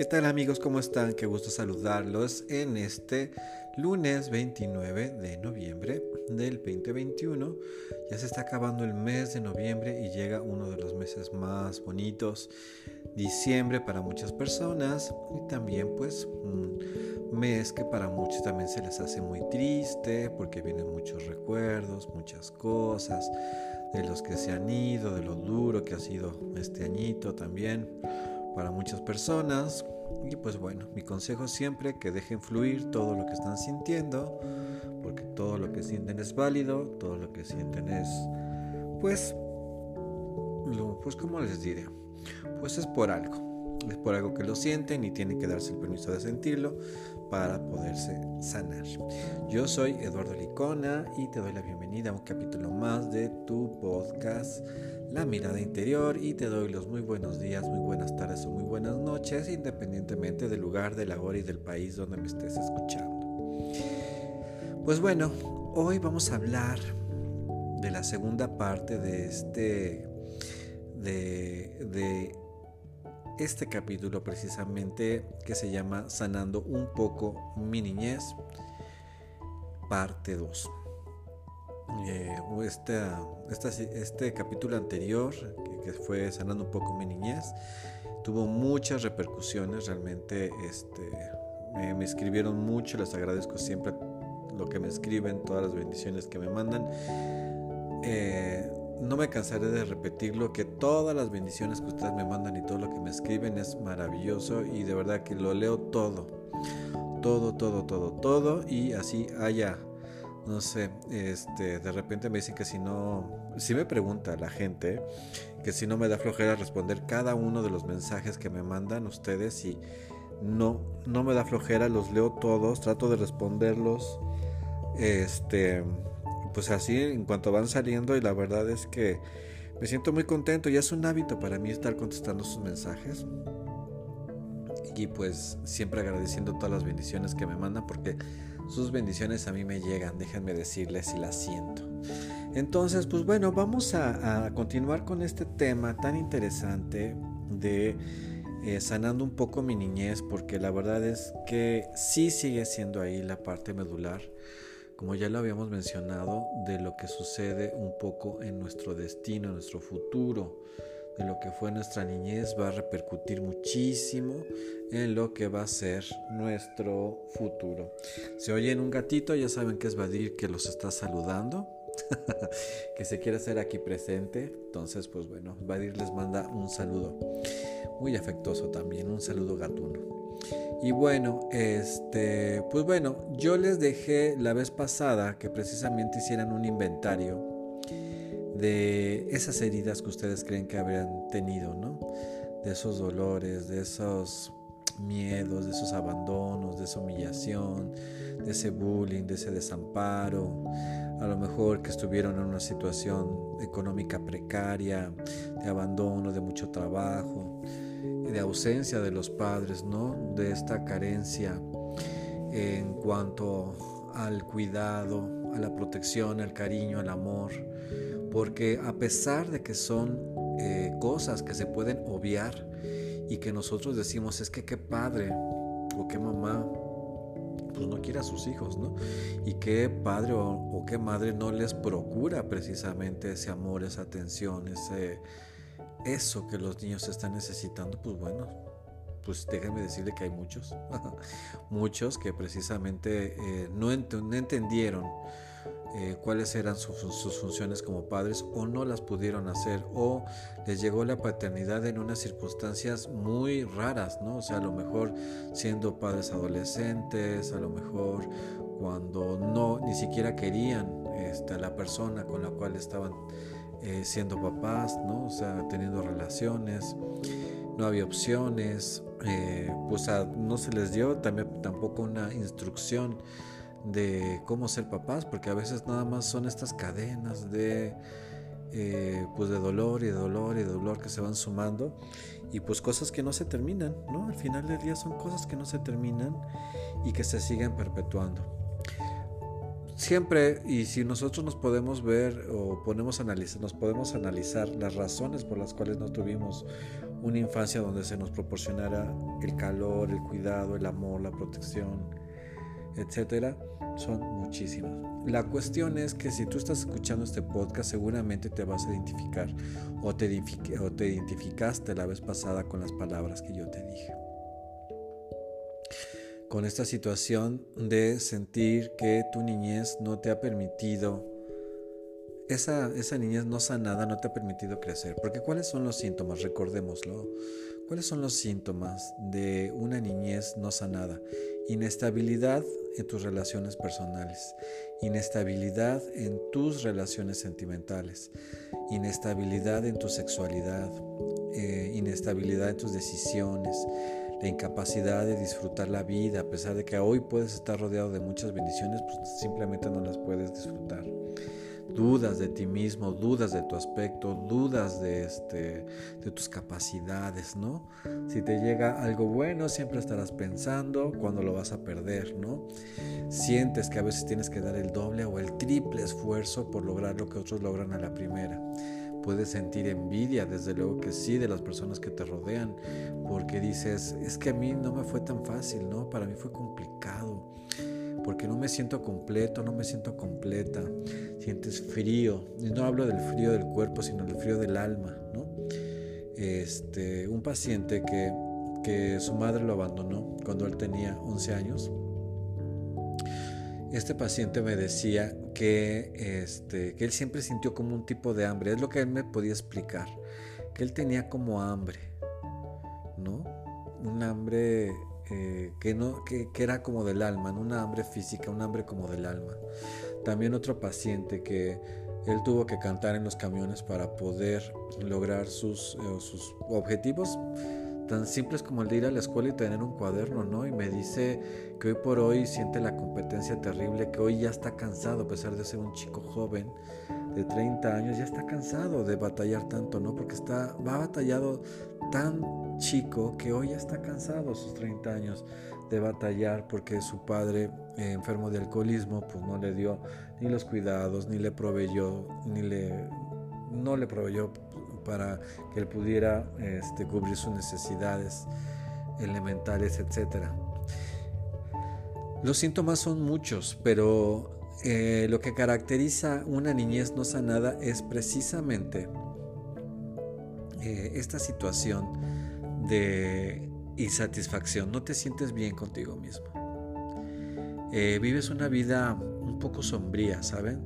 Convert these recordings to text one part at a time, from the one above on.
¿Qué tal amigos? ¿Cómo están? Qué gusto saludarlos en este lunes 29 de noviembre del 2021. Ya se está acabando el mes de noviembre y llega uno de los meses más bonitos, diciembre para muchas personas y también pues un mes que para muchos también se les hace muy triste porque vienen muchos recuerdos, muchas cosas de los que se han ido, de lo duro que ha sido este añito también para muchas personas. Y pues bueno, mi consejo siempre que dejen fluir todo lo que están sintiendo, porque todo lo que sienten es válido, todo lo que sienten es, pues, pues como les diré, pues es por algo, es por algo que lo sienten y tienen que darse el permiso de sentirlo para poderse sanar. Yo soy Eduardo Licona y te doy la bienvenida a un capítulo más de tu podcast la mirada interior y te doy los muy buenos días, muy buenas tardes o muy buenas noches, independientemente del lugar, de la hora y del país donde me estés escuchando. Pues bueno, hoy vamos a hablar de la segunda parte de este de, de este capítulo precisamente que se llama Sanando un poco mi niñez, parte 2 eh, este capítulo anterior, que, fue sanando un poco mi niñez, tuvo muchas repercusiones, realmente este, me, escribieron mucho, les agradezco siempre lo que me escriben, todas las bendiciones que me mandan. Eh, no me cansaré de repetirlo, que todas las bendiciones que ustedes me mandan y todo lo que me escriben es maravilloso y de verdad que lo leo todo, todo, todo, todo, todo y así haya no sé, este, de repente me dicen que si no, si me pregunta la gente, que si no me da flojera responder cada uno de los mensajes que me mandan ustedes y no, no me da flojera, los leo todos, trato de responderlos, este, pues así en cuanto van saliendo y la verdad es que me siento muy contento, ya es un hábito para mí estar contestando sus mensajes. Y pues siempre agradeciendo todas las bendiciones que me mandan porque sus bendiciones a mí me llegan, déjenme decirles si las siento. Entonces, pues bueno, vamos a, continuar con este tema tan interesante de eh, sanando un poco mi niñez, porque la verdad es que sí sigue siendo ahí la parte medular, como ya lo habíamos mencionado, de lo que sucede un poco en nuestro destino, en nuestro futuro de lo que fue nuestra niñez va a repercutir muchísimo en lo que va a ser nuestro futuro. Se oyen un gatito, ya saben que es Badir que los está saludando, que se quiere hacer aquí presente. Entonces, pues bueno, Badir les manda un saludo muy afectuoso también, un saludo gatuno. Y bueno, este, pues bueno, yo les dejé la vez pasada que precisamente hicieran un inventario de esas heridas que ustedes creen que habrían tenido, ¿no? De esos dolores, de esos miedos, de esos abandonos, de esa humillación, de ese bullying, de ese desamparo, a lo mejor que estuvieron en una situación económica precaria, de abandono, de mucho trabajo, de ausencia de los padres, ¿no? De esta carencia en cuanto al cuidado, a la protección, al cariño, al amor porque a pesar de que son eh, cosas que se pueden obviar y que nosotros decimos es que qué padre o qué mamá pues no quiere a sus hijos, ¿no? Y qué padre o, qué madre no les procura precisamente ese amor, esa atención, ese eso que los niños están necesitando, pues bueno, pues déjenme decirle que hay muchos, muchos que precisamente eh, no entendieron eh, cuáles eran sus funciones como padres o no las pudieron hacer o les llegó la paternidad en unas circunstancias muy raras, ¿no? O sea, a lo mejor siendo padres adolescentes, a lo mejor cuando no ni siquiera querían este, a la persona con la cual estaban eh, siendo papás, ¿no? O sea, teniendo relaciones, no había opciones, eh, pues no se les dio también tampoco una instrucción de cómo ser papás, porque a veces nada más son estas cadenas de, eh, pues de dolor y de dolor y de dolor que se van sumando y pues cosas que no se terminan, ¿no? Al final del día son cosas que no se terminan y que se siguen perpetuando. Siempre, y si nosotros nos podemos ver o ponemos analizar, nos podemos analizar las razones por las cuales no tuvimos una infancia donde se nos proporcionara el calor, el cuidado, el amor, la protección, etcétera, son muchísimas. La cuestión es que si tú estás escuchando este podcast, seguramente te vas a identificar o te, o te identificaste la vez pasada con las palabras que yo te dije. Con esta situación de sentir que tu niñez no te ha permitido esa, esa niñez no sanada no te ha permitido crecer. Porque ¿cuáles son los síntomas? Recordémoslo. ¿Cuáles son los síntomas de una niñez no sanada? Inestabilidad en tus relaciones personales, inestabilidad en tus relaciones sentimentales, inestabilidad en tu sexualidad, eh, inestabilidad en tus decisiones, la incapacidad de disfrutar la vida, a pesar de que hoy puedes estar rodeado de muchas bendiciones, pues simplemente no las puedes disfrutar dudas de ti mismo, dudas de tu aspecto, dudas de, este, de tus capacidades, ¿no? Si te llega algo bueno, siempre estarás pensando cuando lo vas a perder, ¿no? Sientes que a veces tienes que dar el doble o el triple esfuerzo por lograr lo que otros logran a la primera. Puedes sentir envidia, desde luego que sí, de las personas que te rodean, porque dices, es que a mí no me fue tan fácil, ¿no? Para mí fue complicado porque no me siento completo, no me siento completa. Sientes frío, y no hablo del frío del cuerpo, sino del frío del alma, ¿no? Este, un paciente que, que su madre lo abandonó cuando él tenía 11 años. Este paciente me decía que, este, que él siempre sintió como un tipo de hambre, es lo que él me podía explicar, que él tenía como hambre, ¿no? Un hambre eh, que, no, que, era como del alma, no una hambre física, un hambre como del alma. También otro paciente que él tuvo que cantar en los camiones para poder lograr sus, eh, sus objetivos tan simples como el de ir a la escuela y tener un cuaderno, ¿no? Y me dice que hoy por hoy siente la competencia terrible, que hoy ya está cansado, a pesar de ser un chico joven de 30 años, ya está cansado de batallar tanto, ¿no? Porque está, va batallado tan chico que hoy ya está cansado sus 30 años de batallar porque su padre eh, enfermo de alcoholismo pues no le dio ni los cuidados ni le proveyó ni le no le proveyó para que él pudiera este, cubrir sus necesidades elementales etcétera los síntomas son muchos pero eh, lo que caracteriza una niñez no sanada es precisamente eh, esta situación de insatisfacción, no te sientes bien contigo mismo. Eh, vives una vida un poco sombría, ¿saben?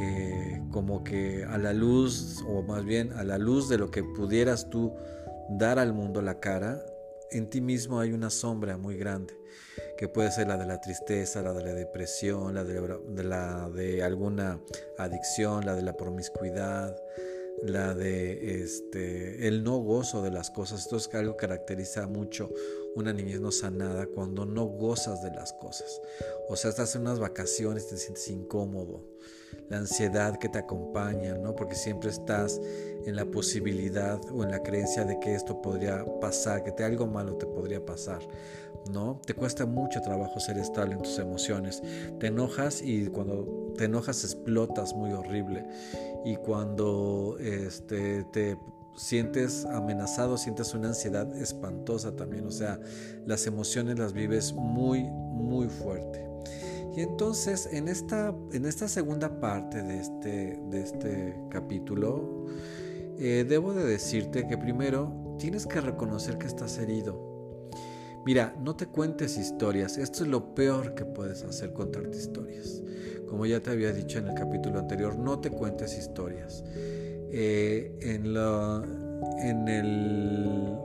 Eh, como que a la luz, o más bien a la luz de lo que pudieras tú dar al mundo la cara, en ti mismo hay una sombra muy grande, que puede ser la de la tristeza, la de la depresión, la de, la de alguna adicción, la de la promiscuidad, la de este el no gozo de las cosas. Esto es algo que caracteriza mucho una niñez no sanada cuando no gozas de las cosas. O sea, estás en unas vacaciones, te sientes incómodo. La ansiedad que te acompaña, ¿no? Porque siempre estás en la posibilidad o en la creencia de que esto podría pasar, que te, algo malo te podría pasar. ¿no? Te cuesta mucho trabajo ser estable en tus emociones. Te enojas y cuando te enojas explotas muy horrible. Y cuando este, te sientes amenazado, sientes una ansiedad espantosa también. O sea, las emociones las vives muy, muy fuerte. Y entonces en esta, en esta segunda parte de este, de este capítulo, eh, debo de decirte que primero tienes que reconocer que estás herido Mira, no te cuentes historias. Esto es lo peor que puedes hacer, contarte historias. Como ya te había dicho en el capítulo anterior, no te cuentes historias. Eh, en, en el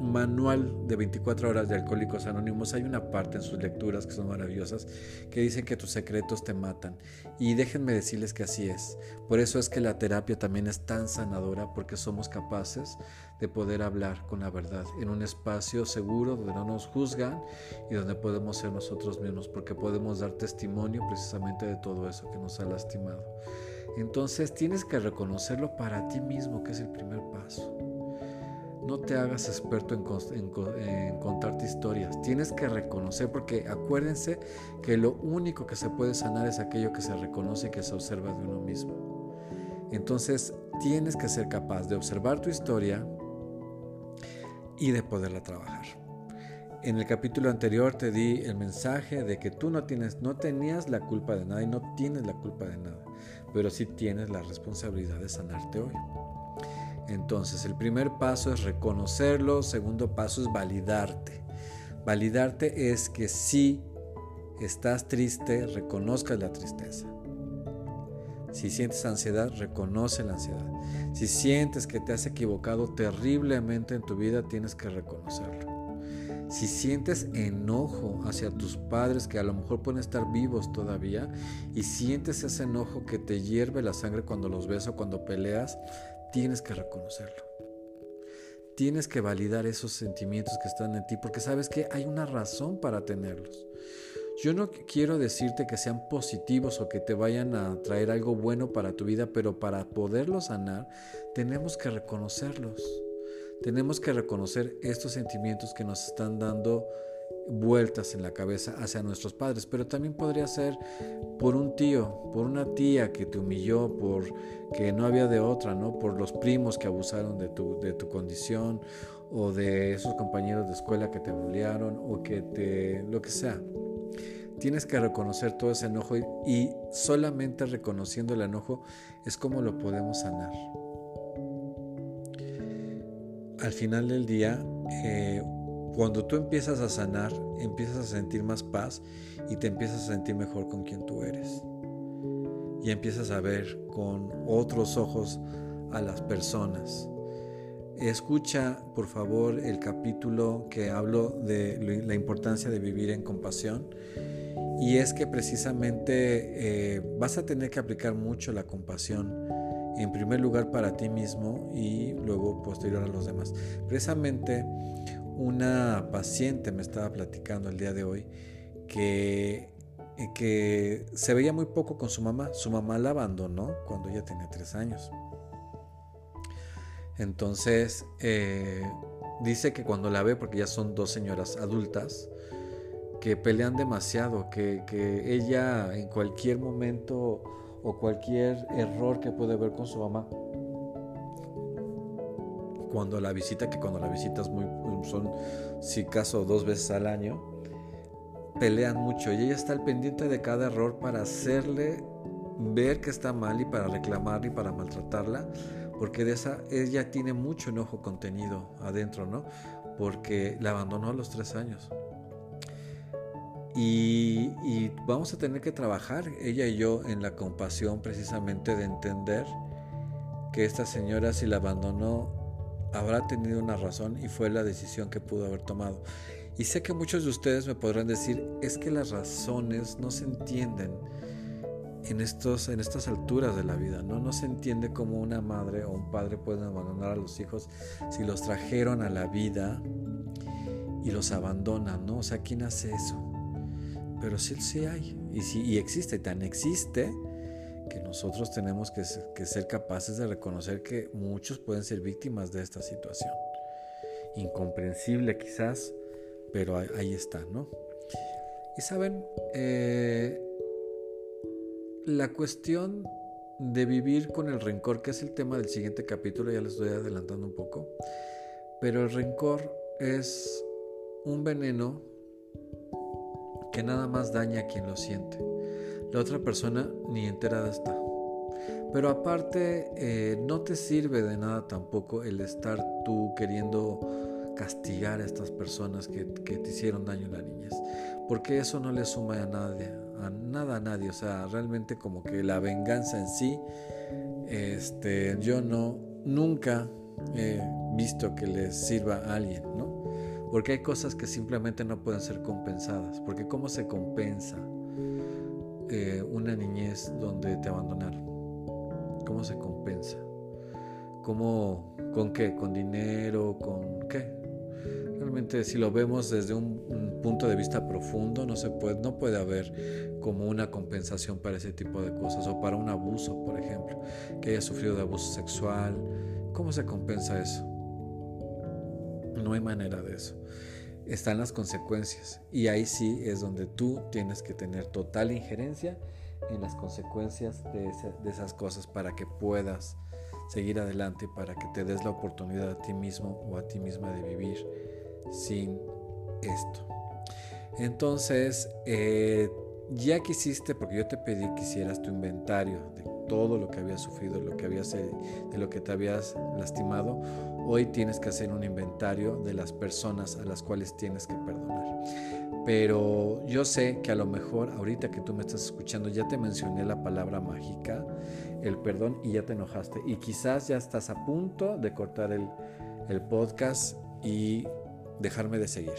manual de 24 horas de Alcohólicos Anónimos hay una parte en sus lecturas que son maravillosas que dicen que tus secretos te matan. Y déjenme decirles que así es. Por eso es que la terapia también es tan sanadora porque somos capaces de poder hablar con la verdad en un espacio seguro donde no nos juzgan y donde podemos ser nosotros mismos porque podemos dar testimonio precisamente de todo eso que nos ha lastimado. Entonces tienes que reconocerlo para ti mismo que es el primer paso. No te hagas experto en, contarte historias. Tienes que reconocer, porque acuérdense que lo único que se puede sanar es aquello que se reconoce y que se observa de uno mismo. Entonces tienes que ser capaz de observar tu historia y de poderla trabajar. En el capítulo anterior te di el mensaje de que tú no tienes, no tenías la culpa de nada y no tienes la culpa de nada, pero sí tienes la responsabilidad de sanarte hoy. Entonces, el primer paso es reconocerlo, segundo paso es validarte. Validarte es que si estás triste, reconozcas la tristeza. Si sientes ansiedad, reconoce la ansiedad. Si sientes que te has equivocado terriblemente en tu vida, tienes que reconocerlo. Si sientes enojo hacia tus padres que a lo mejor pueden estar vivos todavía y sientes ese enojo que te hierve la sangre cuando los ves o cuando peleas, tienes que reconocerlo. Tienes que validar esos sentimientos que están en ti porque sabes que hay una razón para tenerlos. Yo no quiero decirte que sean positivos o que te vayan a traer algo bueno para tu vida, pero para poderlos sanar tenemos que reconocerlos. Tenemos que reconocer estos sentimientos que nos están dando vueltas en la cabeza hacia nuestros padres, pero también podría ser por un tío, por una tía que te humilló, por que no había de otra, ¿no? Por los primos que abusaron de tu, de tu condición o de esos compañeros de escuela que te bullearon o que te lo que sea. Tienes que reconocer todo ese enojo y, solamente reconociendo el enojo es como lo podemos sanar. Al final del día, eh, cuando tú empiezas a sanar, empiezas a sentir más paz y te empiezas a sentir mejor con quien tú eres. Y empiezas a ver con otros ojos a las personas. Escucha, por favor, el capítulo que hablo de la importancia de vivir en compasión. Y es que precisamente eh, vas a tener que aplicar mucho la compasión, en primer lugar para ti mismo y luego posterior a los demás. Precisamente una paciente me estaba platicando el día de hoy que, que se veía muy poco con su mamá. Su mamá la abandonó cuando ella tenía tres años. Entonces, eh, dice que cuando la ve, porque ya son dos señoras adultas, que pelean demasiado, que, que ella en cualquier momento o cualquier error que puede ver con su mamá, cuando la visita, que cuando la visitas muy, son si caso dos veces al año, pelean mucho y ella está al pendiente de cada error para hacerle ver que está mal y para reclamar y para maltratarla, porque de esa ella tiene mucho enojo contenido adentro, ¿no? Porque la abandonó a los tres años. Y, y, vamos a tener que trabajar, ella y yo, en la compasión precisamente de entender que esta señora si la abandonó habrá tenido una razón y fue la decisión que pudo haber tomado. Y sé que muchos de ustedes me podrán decir, es que las razones no se entienden en, estos, en estas alturas de la vida, ¿no? No se entiende cómo una madre o un padre pueden abandonar a los hijos si los trajeron a la vida y los abandonan, ¿no? O sea, ¿quién hace eso? Pero sí, sí hay, y, sí, y existe, tan existe que nosotros tenemos que ser, capaces de reconocer que muchos pueden ser víctimas de esta situación. Incomprensible quizás, pero ahí, está, ¿no? Y saben, eh, la cuestión de vivir con el rencor, que es el tema del siguiente capítulo, ya les estoy adelantando un poco, pero el rencor es un veneno que nada más daña a quien lo siente la otra persona ni enterada está. Pero aparte, eh, no te sirve de nada tampoco el estar tú queriendo castigar a estas personas que, te hicieron daño en la niñez, porque eso no le suma a nadie, a nada a nadie, o sea, realmente como que la venganza en sí, este, yo no, nunca he visto que les sirva a alguien, ¿no? Porque hay cosas que simplemente no pueden ser compensadas, porque ¿cómo se compensa? Eh, una niñez donde te abandonaron? ¿Cómo se compensa? ¿Cómo, ¿Con qué? ¿Con dinero? ¿Con qué? Realmente si lo vemos desde un, punto de vista profundo, no, se puede, no puede haber como una compensación para ese tipo de cosas o para un abuso, por ejemplo, que haya sufrido de abuso sexual. ¿Cómo se compensa eso? No hay manera de eso están las consecuencias. Y ahí sí es donde tú tienes que tener total injerencia en las consecuencias de, esas cosas para que puedas seguir adelante, para que te des la oportunidad a ti mismo o a ti misma de vivir sin esto. Entonces, eh, ya que hiciste, porque yo te pedí que hicieras tu inventario de todo lo que habías sufrido, lo que habías, de lo que te habías lastimado, hoy tienes que hacer un inventario de las personas a las cuales tienes que perdonar. Pero yo sé que a lo mejor ahorita que tú me estás escuchando ya te mencioné la palabra mágica, el perdón, y ya te enojaste. Y quizás ya estás a punto de cortar el, el podcast y dejarme de seguir.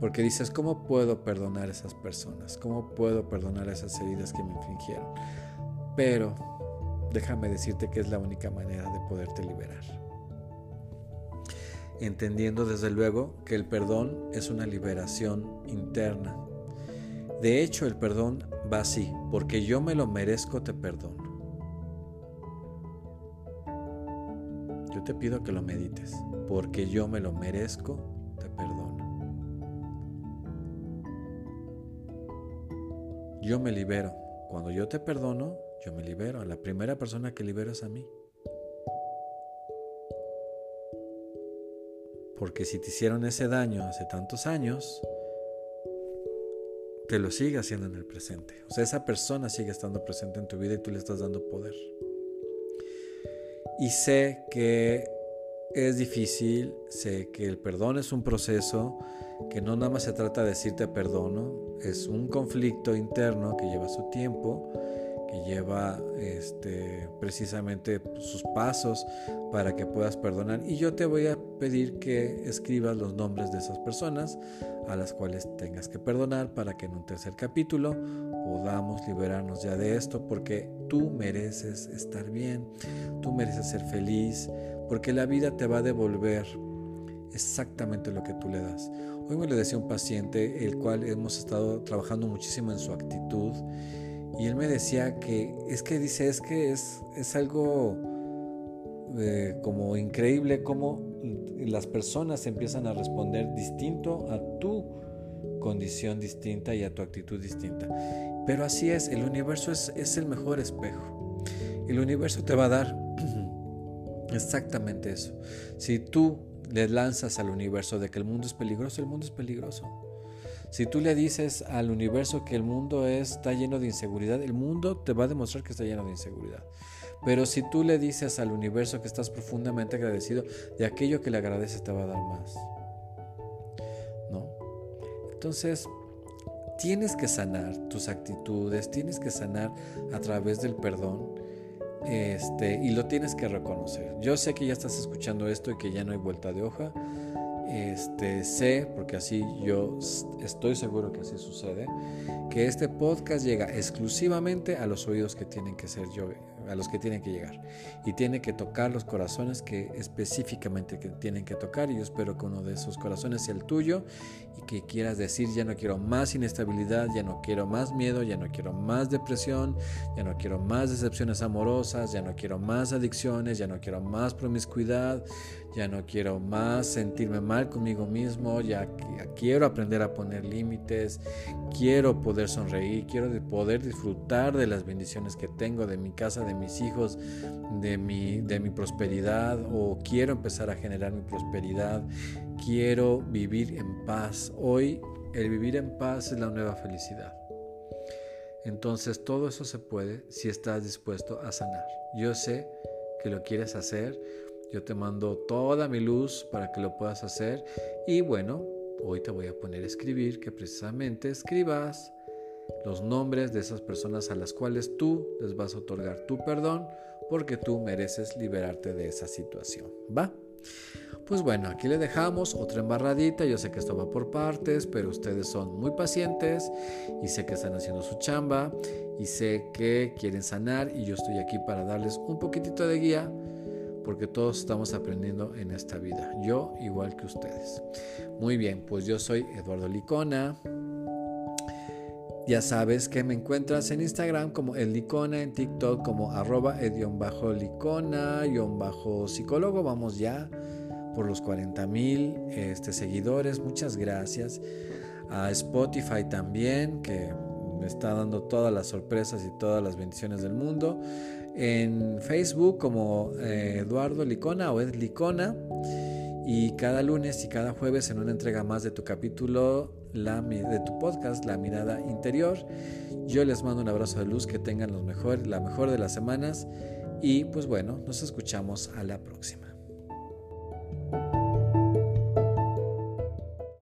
Porque dices, ¿cómo puedo perdonar a esas personas? ¿Cómo puedo perdonar esas heridas que me infligieron? Pero déjame decirte que es la única manera de poderte liberar. Entendiendo desde luego que el perdón es una liberación interna. De hecho, el perdón va así, porque yo me lo merezco, te perdono. Yo te pido que lo medites, porque yo me lo merezco, te perdono. Yo me libero. Cuando yo te perdono, yo me libero. La primera persona que libero es a mí. Porque si te hicieron ese daño hace tantos años, te lo sigue haciendo en el presente. O sea, esa persona sigue estando presente en tu vida y tú le estás dando poder. Y sé que es difícil, sé que el perdón es un proceso, que no nada más se trata de decirte perdono, es un conflicto interno que lleva su tiempo, que lleva este, precisamente sus pasos para que puedas perdonar. Y yo te voy a pedir que escribas los nombres de esas personas a las cuales tengas que perdonar para que en un tercer capítulo podamos liberarnos ya de esto, porque tú mereces estar bien, tú mereces ser feliz, porque la vida te va a devolver exactamente lo que tú le das. Hoy me lo decía un paciente, el cual hemos estado trabajando muchísimo en su actitud, y él me decía que es que dice, es que es, es algo eh, como increíble cómo las personas empiezan a responder distinto a tu condición distinta y a tu actitud distinta. Pero así es, el universo es, es el mejor espejo. El universo te va a dar exactamente eso. Si tú le lanzas al universo de que el mundo es peligroso, el mundo es peligroso. Si tú le dices al universo que el mundo está lleno de inseguridad, el mundo te va a demostrar que está lleno de inseguridad. Pero si tú le dices al universo que estás profundamente agradecido, de aquello que le agradeces te va a dar más. ¿No? Entonces, tienes que sanar tus actitudes, tienes que sanar a través del perdón. Este, y lo tienes que reconocer. Yo sé que ya estás escuchando esto y que ya no hay vuelta de hoja. Este, sé, porque así yo estoy seguro que así sucede, que este podcast llega exclusivamente a los oídos que tienen que ser yo, a los que tienen que llegar. Y tiene que tocar los corazones que específicamente que tienen que tocar. Y yo espero que uno de esos corazones sea el tuyo y que quieras decir, ya no quiero más inestabilidad, ya no quiero más miedo, ya no quiero más depresión, ya no quiero más decepciones amorosas, ya no quiero más adicciones, ya no quiero más promiscuidad, ya no quiero más sentirme mal conmigo mismo, ya, quiero aprender a poner límites, quiero poder sonreír, quiero poder disfrutar de las bendiciones que tengo, de mi casa, de mis hijos, de mi, de mi prosperidad, o quiero empezar a generar mi prosperidad, quiero vivir en paz. Hoy el vivir en paz es la nueva felicidad. Entonces todo eso se puede si estás dispuesto a sanar. Yo sé que lo quieres hacer yo te mando toda mi luz para que lo puedas hacer. Y bueno, hoy te voy a poner a escribir que precisamente escribas los nombres de esas personas a las cuales tú les vas a otorgar tu perdón porque tú mereces liberarte de esa situación. ¿Va? Pues bueno, aquí le dejamos otra embarradita. Yo sé que esto va por partes, pero ustedes son muy pacientes y sé que están haciendo su chamba y sé que quieren sanar y yo estoy aquí para darles un poquitito de guía porque todos estamos aprendiendo en esta vida, yo igual que ustedes. Muy bien, pues yo soy Eduardo Licona. Ya sabes que me encuentras en Instagram como el Licona, en TikTok como arroba bajo licona bajo psicólogo. Vamos ya por los 40 mil este, seguidores. Muchas gracias. A Spotify también, que me está dando todas las sorpresas y todas las bendiciones del mundo. En Facebook como eh, Eduardo Licona o Ed Licona. Y cada lunes y cada jueves en una entrega más de tu capítulo, la, de tu podcast, La Mirada Interior. Yo les mando un abrazo de luz, que tengan los mejor, la mejor de las semanas y pues bueno, nos escuchamos a la próxima.